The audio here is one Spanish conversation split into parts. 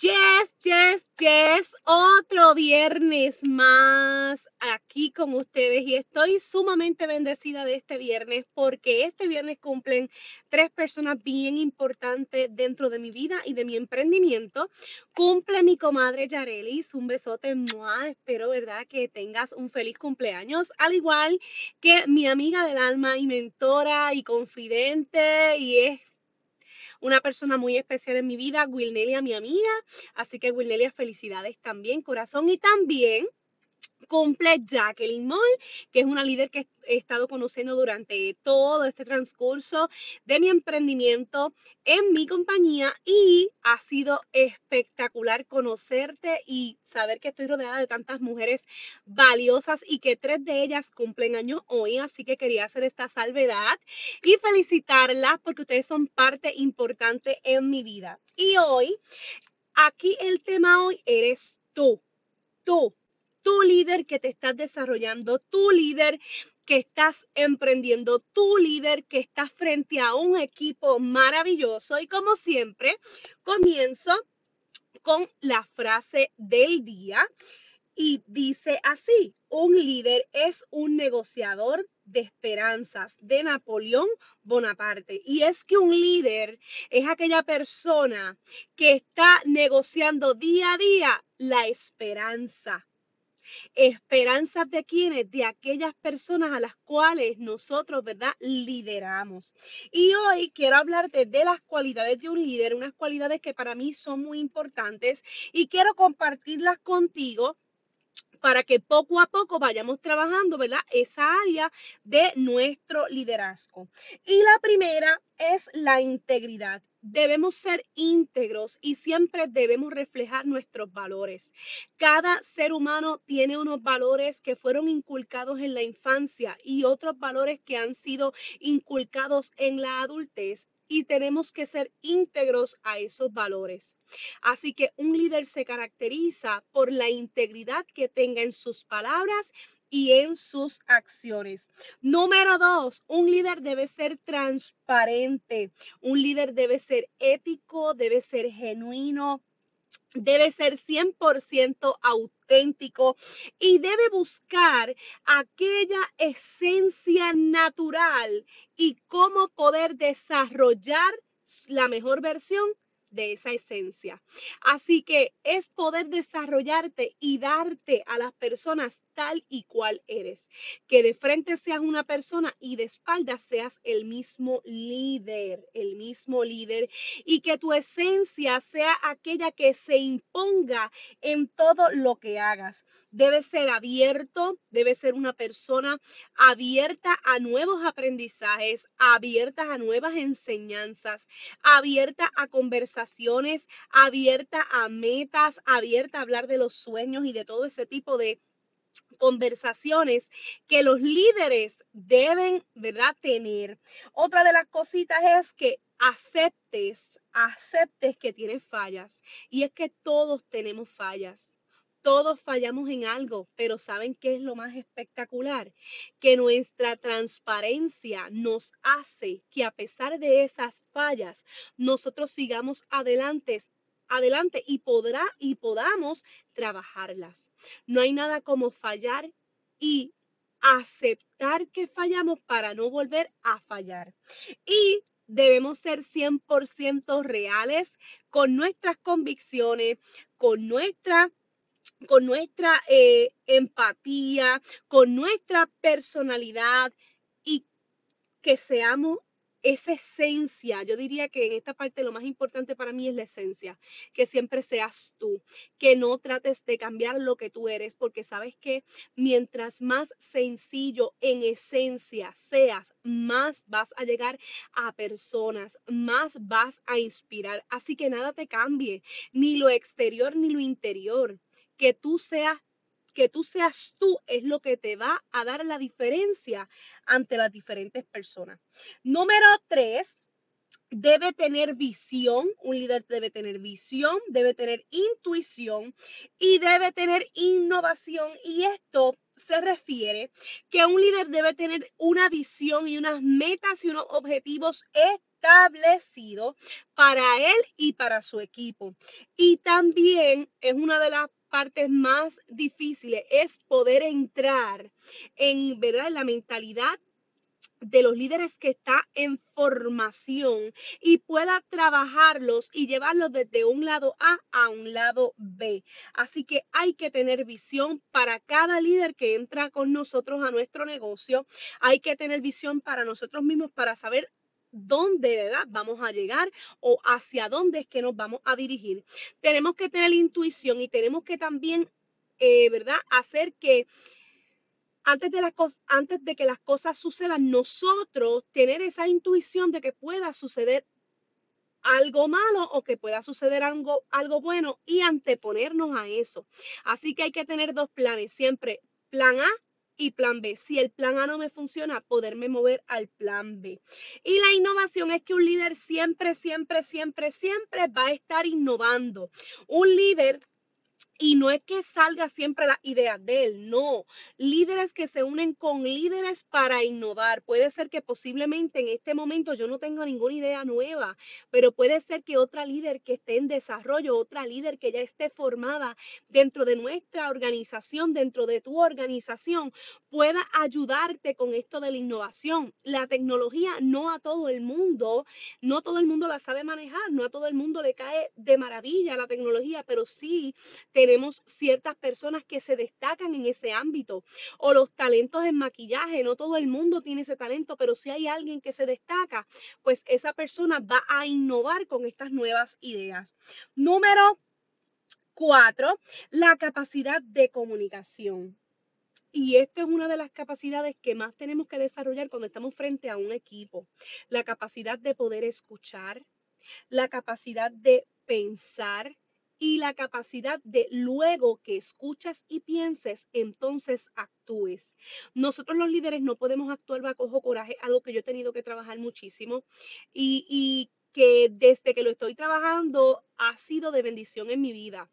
Yes, yes, yes, otro viernes más aquí con ustedes y estoy sumamente bendecida de este viernes porque este viernes cumplen tres personas bien importantes dentro de mi vida y de mi emprendimiento. Cumple mi comadre Yarelis, un besote, ¡mua! espero verdad que tengas un feliz cumpleaños, al igual que mi amiga del alma y mentora y confidente y es una persona muy especial en mi vida, Wilnelia, mi amiga. Así que Wilnelia, felicidades también, corazón. Y también cumple Jacqueline Moll, que es una líder que he estado conociendo durante todo este transcurso de mi emprendimiento en mi compañía y ha sido espectacular conocerte y saber que estoy rodeada de tantas mujeres valiosas y que tres de ellas cumplen año hoy, así que quería hacer esta salvedad y felicitarlas porque ustedes son parte importante en mi vida. Y hoy, aquí el tema hoy eres tú, tú tu líder que te estás desarrollando, tu líder que estás emprendiendo, tu líder que está frente a un equipo maravilloso. Y como siempre, comienzo con la frase del día y dice así, un líder es un negociador de esperanzas de Napoleón Bonaparte. Y es que un líder es aquella persona que está negociando día a día la esperanza Esperanzas de quienes, de aquellas personas a las cuales nosotros, ¿verdad? Lideramos. Y hoy quiero hablarte de las cualidades de un líder, unas cualidades que para mí son muy importantes y quiero compartirlas contigo para que poco a poco vayamos trabajando, ¿verdad? Esa área de nuestro liderazgo. Y la primera es la integridad. Debemos ser íntegros y siempre debemos reflejar nuestros valores. Cada ser humano tiene unos valores que fueron inculcados en la infancia y otros valores que han sido inculcados en la adultez y tenemos que ser íntegros a esos valores. Así que un líder se caracteriza por la integridad que tenga en sus palabras y en sus acciones. Número dos, un líder debe ser transparente, un líder debe ser ético, debe ser genuino, debe ser 100% auténtico y debe buscar aquella esencia natural y cómo poder desarrollar la mejor versión de esa esencia. Así que es poder desarrollarte y darte a las personas tal y cual eres. Que de frente seas una persona y de espaldas seas el mismo líder, el mismo líder. Y que tu esencia sea aquella que se imponga en todo lo que hagas. Debe ser abierto, debe ser una persona abierta a nuevos aprendizajes, abierta a nuevas enseñanzas, abierta a conversaciones abierta a metas, abierta a hablar de los sueños y de todo ese tipo de conversaciones que los líderes deben, ¿verdad?, tener. Otra de las cositas es que aceptes, aceptes que tienes fallas. Y es que todos tenemos fallas. Todos fallamos en algo, pero ¿saben qué es lo más espectacular? Que nuestra transparencia nos hace que a pesar de esas fallas, nosotros sigamos adelante adelante y podrá y podamos trabajarlas. No hay nada como fallar y aceptar que fallamos para no volver a fallar. Y debemos ser 100% reales con nuestras convicciones, con nuestra con nuestra eh, empatía, con nuestra personalidad y que seamos esa esencia, yo diría que en esta parte lo más importante para mí es la esencia, que siempre seas tú, que no trates de cambiar lo que tú eres, porque sabes que mientras más sencillo en esencia seas, más vas a llegar a personas, más vas a inspirar. Así que nada te cambie, ni lo exterior ni lo interior, que tú seas que tú seas tú es lo que te va a dar la diferencia ante las diferentes personas. Número tres, debe tener visión, un líder debe tener visión, debe tener intuición y debe tener innovación. Y esto se refiere que un líder debe tener una visión y unas metas y unos objetivos establecidos para él y para su equipo. Y también es una de las partes más difíciles es poder entrar en, ¿verdad? la mentalidad de los líderes que está en formación y pueda trabajarlos y llevarlos desde un lado A a un lado B. Así que hay que tener visión para cada líder que entra con nosotros a nuestro negocio. Hay que tener visión para nosotros mismos para saber dónde ¿verdad? vamos a llegar o hacia dónde es que nos vamos a dirigir. Tenemos que tener intuición y tenemos que también, eh, ¿verdad?, hacer que antes de, las antes de que las cosas sucedan, nosotros tener esa intuición de que pueda suceder algo malo o que pueda suceder algo, algo bueno y anteponernos a eso. Así que hay que tener dos planes, siempre plan A y plan B. Si el plan A no me funciona, poderme mover al plan B. Y la innovación es que un líder siempre, siempre, siempre, siempre va a estar innovando. Un líder y no es que salga siempre la idea de él, no. Líderes que se unen con líderes para innovar. Puede ser que posiblemente en este momento yo no tenga ninguna idea nueva, pero puede ser que otra líder que esté en desarrollo, otra líder que ya esté formada dentro de nuestra organización, dentro de tu organización, pueda ayudarte con esto de la innovación. La tecnología no a todo el mundo, no todo el mundo la sabe manejar, no a todo el mundo le cae de maravilla la tecnología, pero sí tenemos tenemos ciertas personas que se destacan en ese ámbito. O los talentos en maquillaje, no todo el mundo tiene ese talento, pero si hay alguien que se destaca, pues esa persona va a innovar con estas nuevas ideas. Número cuatro, la capacidad de comunicación. Y esta es una de las capacidades que más tenemos que desarrollar cuando estamos frente a un equipo. La capacidad de poder escuchar, la capacidad de pensar, y la capacidad de luego que escuchas y pienses, entonces actúes. Nosotros los líderes no podemos actuar bajo coraje, algo que yo he tenido que trabajar muchísimo y, y que desde que lo estoy trabajando ha sido de bendición en mi vida.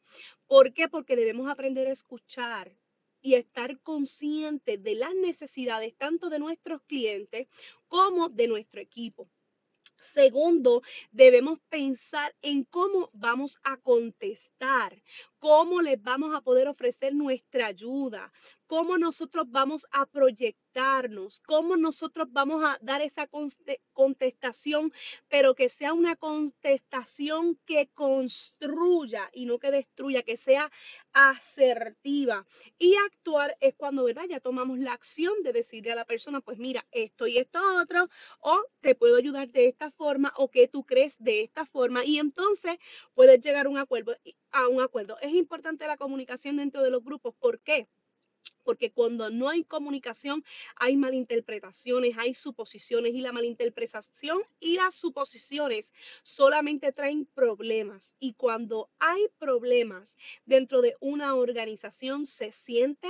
¿Por qué? Porque debemos aprender a escuchar y estar conscientes de las necesidades tanto de nuestros clientes como de nuestro equipo. Segundo, debemos pensar en cómo vamos a contestar, cómo les vamos a poder ofrecer nuestra ayuda, cómo nosotros vamos a cómo nosotros vamos a dar esa contestación, pero que sea una contestación que construya y no que destruya, que sea asertiva. Y actuar es cuando, ¿verdad? Ya tomamos la acción de decirle a la persona, pues mira, esto y esto otro, o te puedo ayudar de esta forma, o que tú crees de esta forma, y entonces puedes llegar. A un acuerdo. Es importante la comunicación dentro de los grupos. ¿Por qué? Porque cuando no hay comunicación hay malinterpretaciones, hay suposiciones y la malinterpretación y las suposiciones solamente traen problemas. Y cuando hay problemas dentro de una organización se siente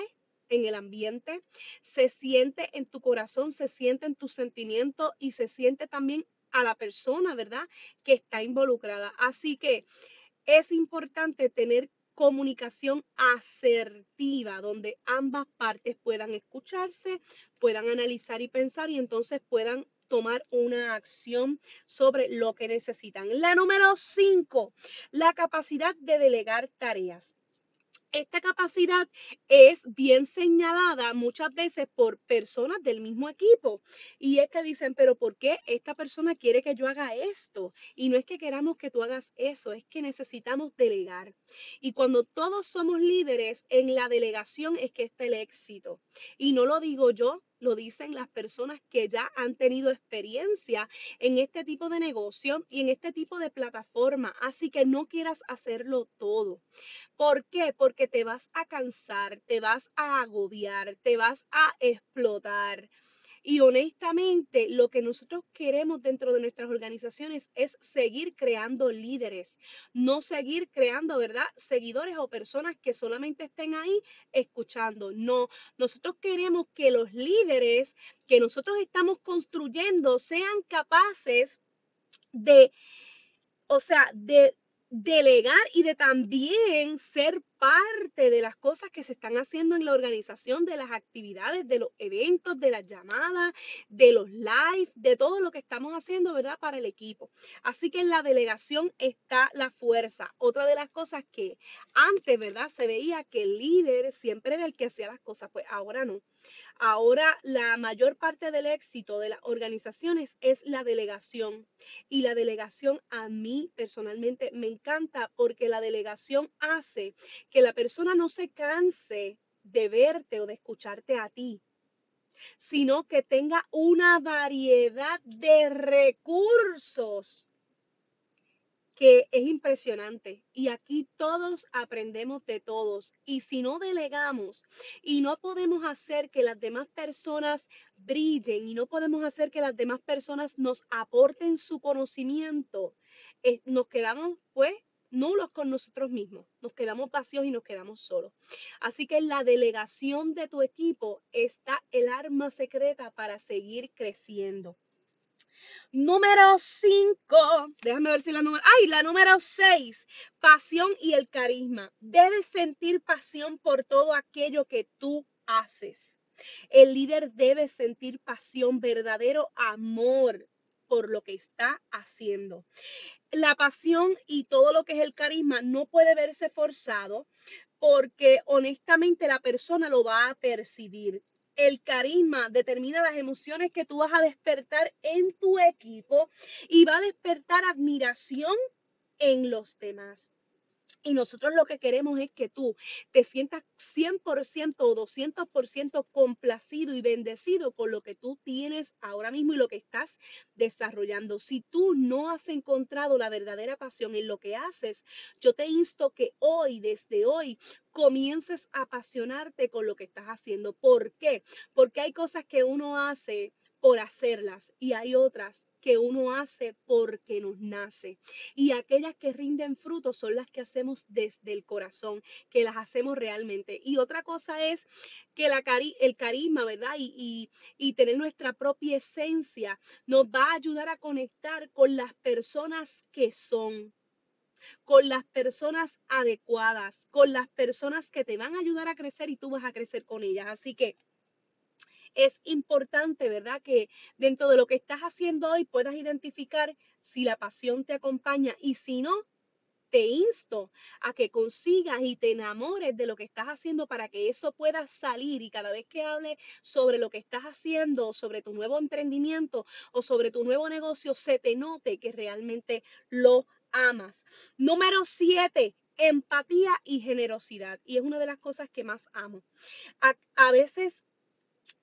en el ambiente, se siente en tu corazón, se siente en tus sentimientos y se siente también a la persona, ¿verdad? Que está involucrada. Así que es importante tener comunicación asertiva, donde ambas partes puedan escucharse, puedan analizar y pensar y entonces puedan tomar una acción sobre lo que necesitan. La número cinco, la capacidad de delegar tareas. Esta capacidad es bien señalada muchas veces por personas del mismo equipo. Y es que dicen, pero ¿por qué esta persona quiere que yo haga esto? Y no es que queramos que tú hagas eso, es que necesitamos delegar. Y cuando todos somos líderes, en la delegación es que está el éxito. Y no lo digo yo, lo dicen las personas que ya han tenido experiencia en este tipo de negocio y en este tipo de plataforma. Así que no quieras hacerlo todo. ¿Por qué? Porque te vas a cansar, te vas a agobiar, te vas a explotar. Y honestamente, lo que nosotros queremos dentro de nuestras organizaciones es seguir creando líderes, no seguir creando, ¿verdad? Seguidores o personas que solamente estén ahí escuchando. No, nosotros queremos que los líderes que nosotros estamos construyendo sean capaces de, o sea, de delegar y de también ser parte de las cosas que se están haciendo en la organización, de las actividades, de los eventos, de las llamadas, de los live, de todo lo que estamos haciendo, ¿verdad? Para el equipo. Así que en la delegación está la fuerza. Otra de las cosas que antes, ¿verdad? Se veía que el líder siempre era el que hacía las cosas, pues ahora no. Ahora la mayor parte del éxito de las organizaciones es la delegación. Y la delegación a mí personalmente me encanta porque la delegación hace que la persona no se canse de verte o de escucharte a ti, sino que tenga una variedad de recursos que es impresionante. Y aquí todos aprendemos de todos. Y si no delegamos y no podemos hacer que las demás personas brillen y no podemos hacer que las demás personas nos aporten su conocimiento, eh, nos quedamos pues nulos con nosotros mismos, nos quedamos vacíos y nos quedamos solos. Así que en la delegación de tu equipo está el arma secreta para seguir creciendo. Número 5, déjame ver si la número, ay, la número 6, pasión y el carisma. Debes sentir pasión por todo aquello que tú haces. El líder debe sentir pasión, verdadero amor por lo que está haciendo la pasión y todo lo que es el carisma no puede verse forzado porque honestamente la persona lo va a percibir. El carisma determina las emociones que tú vas a despertar en tu equipo y va a despertar admiración en los demás. Y nosotros lo que queremos es que tú te sientas 100% o 200% complacido y bendecido con lo que tú tienes ahora mismo y lo que estás desarrollando. Si tú no has encontrado la verdadera pasión en lo que haces, yo te insto que hoy, desde hoy, comiences a apasionarte con lo que estás haciendo. ¿Por qué? Porque hay cosas que uno hace por hacerlas y hay otras que uno hace porque nos nace. Y aquellas que rinden frutos son las que hacemos desde el corazón, que las hacemos realmente. Y otra cosa es que la el carisma, ¿verdad? Y, y tener nuestra propia esencia nos va a ayudar a conectar con las personas que son con las personas adecuadas, con las personas que te van a ayudar a crecer y tú vas a crecer con ellas. Así que es importante, ¿verdad? Que dentro de lo que estás haciendo hoy puedas identificar si la pasión te acompaña y si no, te insto a que consigas y te enamores de lo que estás haciendo para que eso pueda salir y cada vez que hable sobre lo que estás haciendo, sobre tu nuevo emprendimiento o sobre tu nuevo negocio, se te note que realmente lo amas. Número siete, empatía y generosidad. Y es una de las cosas que más amo. A veces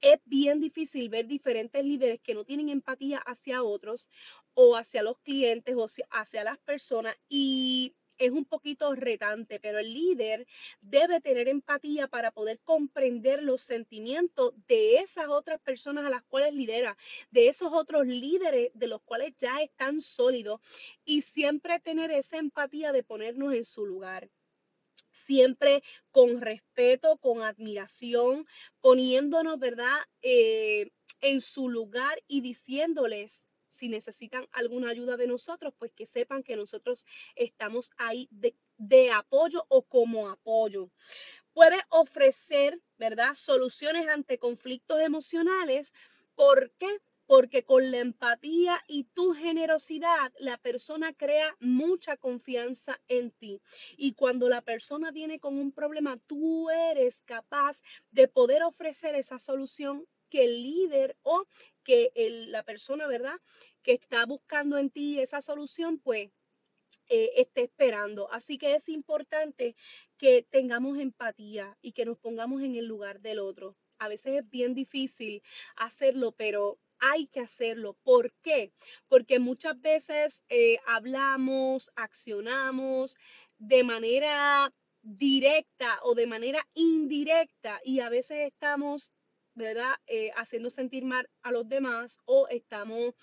es bien difícil ver diferentes líderes que no tienen empatía hacia otros o hacia los clientes o hacia las personas y es un poquito retante, pero el líder debe tener empatía para poder comprender los sentimientos de esas otras personas a las cuales lidera, de esos otros líderes de los cuales ya están sólidos y siempre tener esa empatía de ponernos en su lugar siempre con respeto, con admiración, poniéndonos, ¿verdad?, eh, en su lugar y diciéndoles si necesitan alguna ayuda de nosotros, pues que sepan que nosotros estamos ahí de, de apoyo o como apoyo. Puede ofrecer, ¿verdad?, soluciones ante conflictos emocionales. ¿Por qué? Porque con la empatía y tu generosidad la persona crea mucha confianza en ti. Y cuando la persona viene con un problema, tú eres capaz de poder ofrecer esa solución que el líder o que la persona, ¿verdad? Que está buscando en ti esa solución, pues eh, esté esperando. Así que es importante que tengamos empatía y que nos pongamos en el lugar del otro. A veces es bien difícil hacerlo, pero hay que hacerlo. ¿Por qué? Porque muchas veces eh, hablamos, accionamos de manera directa o de manera indirecta y a veces estamos, ¿verdad?, eh, haciendo sentir mal a los demás o estamos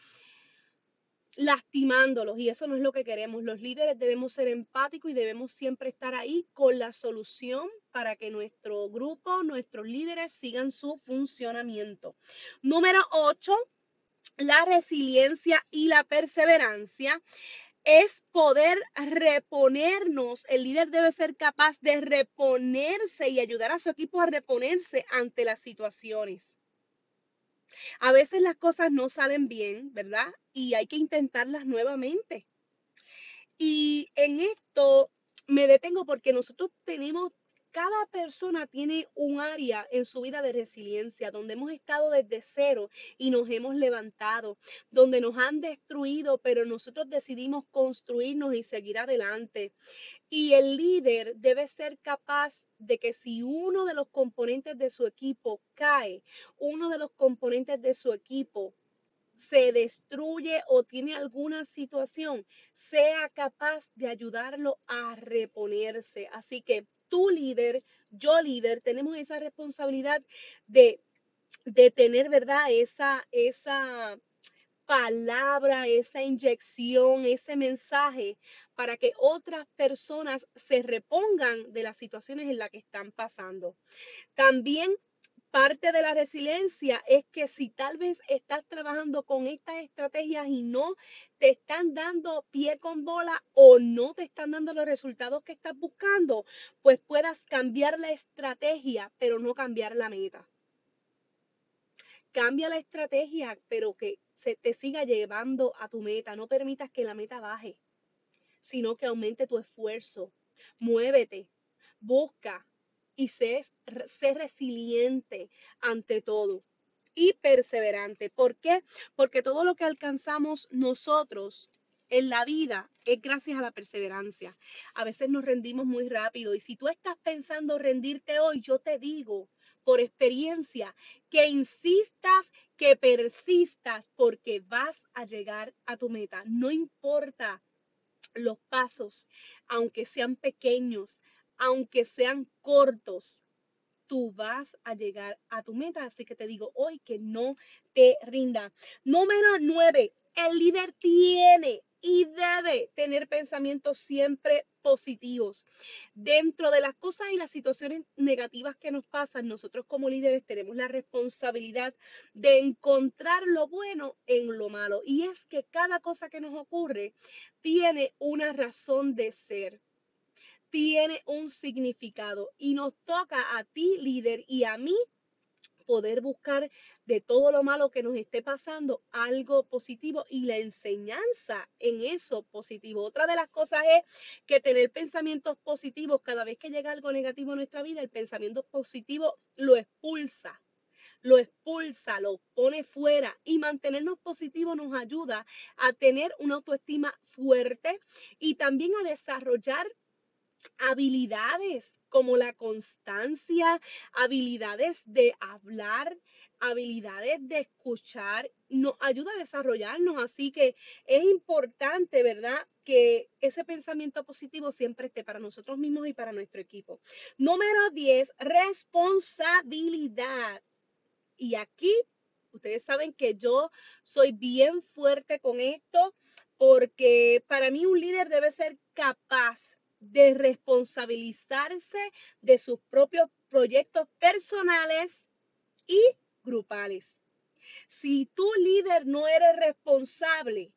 lastimándolos y eso no es lo que queremos. Los líderes debemos ser empáticos y debemos siempre estar ahí con la solución para que nuestro grupo, nuestros líderes sigan su funcionamiento. Número 8, la resiliencia y la perseverancia es poder reponernos. El líder debe ser capaz de reponerse y ayudar a su equipo a reponerse ante las situaciones. A veces las cosas no salen bien, ¿verdad? Y hay que intentarlas nuevamente. Y en esto me detengo porque nosotros tenemos cada persona tiene un área en su vida de resiliencia, donde hemos estado desde cero y nos hemos levantado, donde nos han destruido, pero nosotros decidimos construirnos y seguir adelante. Y el líder debe ser capaz de que si uno de los componentes de su equipo cae, uno de los componentes de su equipo se destruye o tiene alguna situación, sea capaz de ayudarlo a reponerse. Así que tú líder, yo líder, tenemos esa responsabilidad de, de tener, ¿verdad? Esa, esa palabra, esa inyección, ese mensaje para que otras personas se repongan de las situaciones en las que están pasando. También Parte de la resiliencia es que si tal vez estás trabajando con estas estrategias y no te están dando pie con bola o no te están dando los resultados que estás buscando, pues puedas cambiar la estrategia, pero no cambiar la meta. Cambia la estrategia, pero que se te siga llevando a tu meta. No permitas que la meta baje, sino que aumente tu esfuerzo. Muévete, busca, y sé, resiliente ante todo y perseverante. ¿Por qué? Porque todo lo que alcanzamos nosotros en la vida es gracias a la perseverancia. A veces nos rendimos muy rápido y si tú estás pensando rendirte hoy, yo te digo por experiencia que insistas, que persistas porque vas a llegar a tu meta. No importa los pasos, aunque sean pequeños, aunque sean cortos, tú vas a llegar a tu meta. Así que te digo hoy que no te rinda. Número nueve, el líder tiene y debe tener pensamientos siempre positivos. Dentro de las cosas y las situaciones negativas que nos pasan, nosotros como líderes tenemos la responsabilidad de encontrar lo bueno en lo malo. Y es que cada cosa que nos ocurre tiene una razón de ser tiene un significado y nos toca a ti, líder, y a mí poder buscar de todo lo malo que nos esté pasando algo positivo y la enseñanza en eso positivo. Otra de las cosas es que tener pensamientos positivos, cada vez que llega algo negativo en nuestra vida, el pensamiento positivo lo expulsa lo expulsa, lo pone fuera y mantenernos positivos nos ayuda a tener una autoestima fuerte y también a desarrollar habilidades como la constancia, habilidades de hablar, habilidades de escuchar, nos ayuda a desarrollarnos. Así que es importante, ¿verdad? Que ese pensamiento positivo siempre esté para nosotros mismos y para nuestro equipo. Número 10, responsabilidad. Y aquí, ustedes saben que yo soy bien fuerte con esto porque para mí un líder debe ser capaz de responsabilizarse de sus propios proyectos personales y grupales. Si tu líder no eres responsable,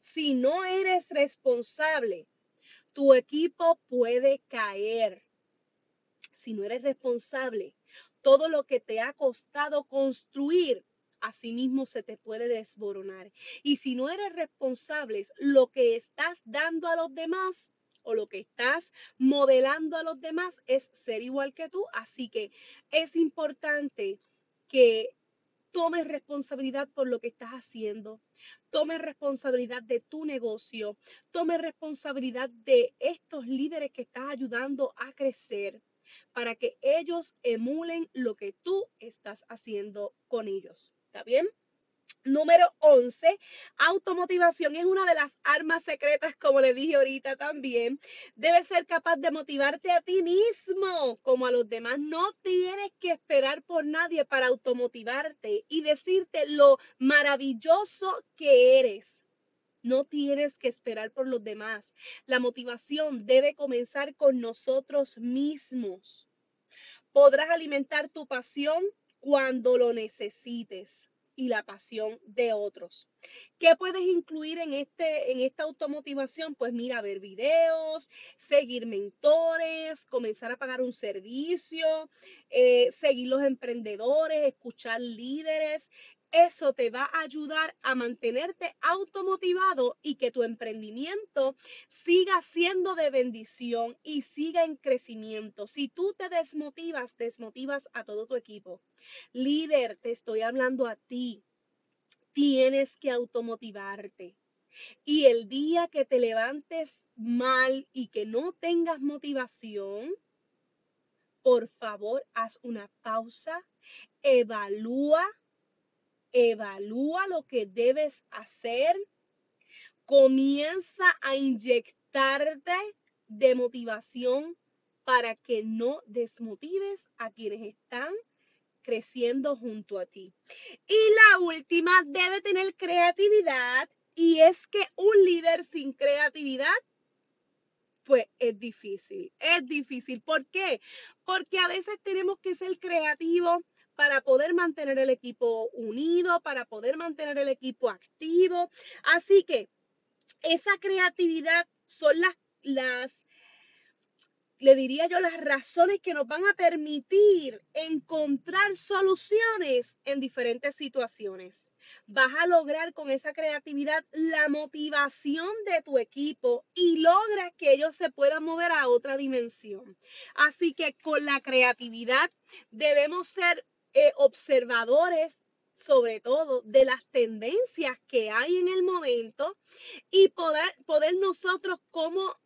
si no eres responsable, tu equipo puede caer. Si no eres responsable, todo lo que te ha costado construir asimismo se te puede desboronar. Y si no eres responsable, lo que estás dando a los demás o lo que estás modelando a los demás es ser igual que tú. Así que es importante que tomes responsabilidad por lo que estás haciendo, tomes responsabilidad de tu negocio, tomes responsabilidad de estos líderes que estás ayudando a crecer para que ellos emulen lo que tú estás haciendo con ellos. ¿Está bien? Número 11, automotivación es una de las armas secretas, como le dije ahorita también. Debes ser capaz de motivarte a ti mismo, como a los demás. No tienes que esperar por nadie para automotivarte y decirte lo maravilloso que eres. No tienes que esperar por los demás. La motivación debe comenzar con nosotros mismos. Podrás alimentar tu pasión cuando lo necesites y la pasión de otros. ¿Qué puedes incluir en, este, en esta automotivación? Pues mira, ver videos, seguir mentores, comenzar a pagar un servicio, eh, seguir los emprendedores, escuchar líderes, eso te va a ayudar a mantenerte automotivado y que tu emprendimiento siga siendo de bendición y siga en crecimiento. Si tú te desmotivas, desmotivas a todo tu equipo. Líder, te estoy hablando a ti. Tienes que automotivarte. Y el día que te levantes mal y que no tengas motivación, por favor, haz una pausa, evalúa evalúa lo que debes hacer, comienza a inyectarte de motivación para que no desmotives a quienes están creciendo junto a ti. Y la última, debe tener creatividad y es que un líder sin creatividad pues es difícil, es difícil. ¿Por qué? Porque a veces tenemos que ser creativos para poder mantener el equipo unido, para poder mantener el equipo activo. Así que esa creatividad son las, las le diría yo, las razones que nos van a permitir encontrar soluciones en diferentes situaciones. Vas a lograr con esa creatividad la motivación de tu equipo y logras que ellos se puedan mover a otra dimensión. Así que con la creatividad debemos ser eh, observadores sobre todo de las tendencias que hay en el momento y poder, poder nosotros como,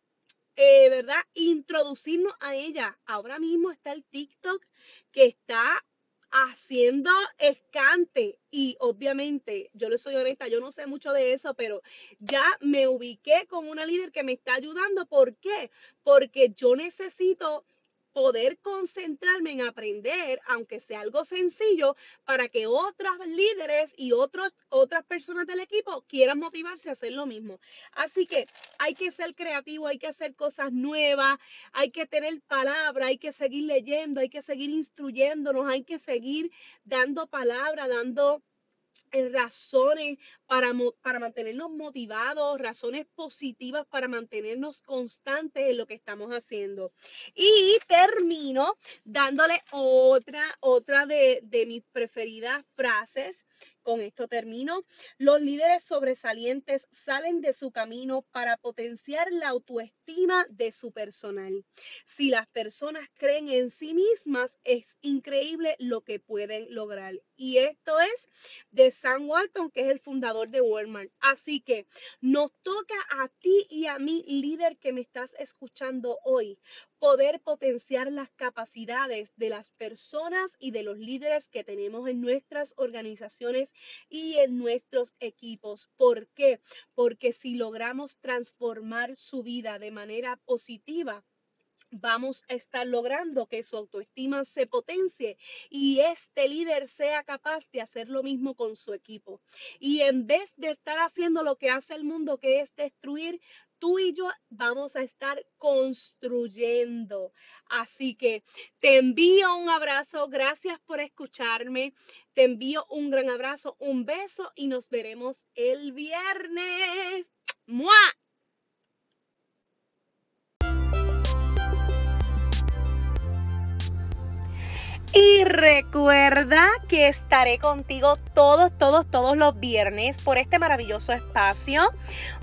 eh, ¿verdad? Introducirnos a ella. Ahora mismo está el TikTok que está haciendo escante y obviamente yo le soy honesta, yo no sé mucho de eso, pero ya me ubiqué con una líder que me está ayudando. ¿Por qué? Porque yo necesito poder concentrarme en aprender, aunque sea algo sencillo, para que otras líderes y otros, otras personas del equipo quieran motivarse a hacer lo mismo. Así que hay que ser creativo, hay que hacer cosas nuevas, hay que tener palabra, hay que seguir leyendo, hay que seguir instruyéndonos, hay que seguir dando palabra, dando razones para, para mantenernos motivados, razones positivas para mantenernos constantes en lo que estamos haciendo. Y termino dándole otra, otra de, de mis preferidas frases con esto termino. Los líderes sobresalientes salen de su camino para potenciar la autoestima de su personal. Si las personas creen en sí mismas, es increíble lo que pueden lograr. Y esto es de Sam Walton, que es el fundador de Walmart. Así que nos toca a ti y a mí, líder que me estás escuchando hoy, poder potenciar las capacidades de las personas y de los líderes que tenemos en nuestras organizaciones y en nuestros equipos. ¿Por qué? Porque si logramos transformar su vida de manera positiva, vamos a estar logrando que su autoestima se potencie y este líder sea capaz de hacer lo mismo con su equipo. Y en vez de estar haciendo lo que hace el mundo, que es destruir, tú y yo vamos a estar construyendo. Así que te envío un abrazo, gracias por escucharme, te envío un gran abrazo, un beso y nos veremos el viernes. ¡Mua! Y recuerda que estaré contigo todos, todos, todos los viernes por este maravilloso espacio.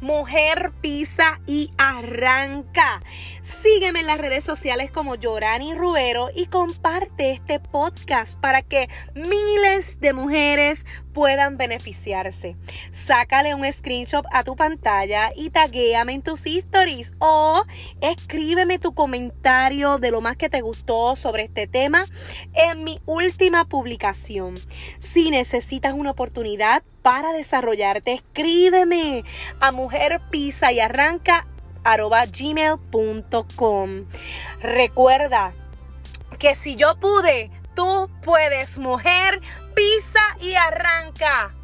Mujer pisa y arranca. Sígueme en las redes sociales como Yorani Rubero y comparte este podcast para que miles de mujeres puedan beneficiarse. Sácale un screenshot a tu pantalla y taguéame en tus stories o escríbeme tu comentario de lo más que te gustó sobre este tema en mi última publicación. Si necesitas una oportunidad para desarrollarte, escríbeme a mujer pisa y arranca gmail.com. Recuerda que si yo pude, tú puedes, mujer, pisa y arranca.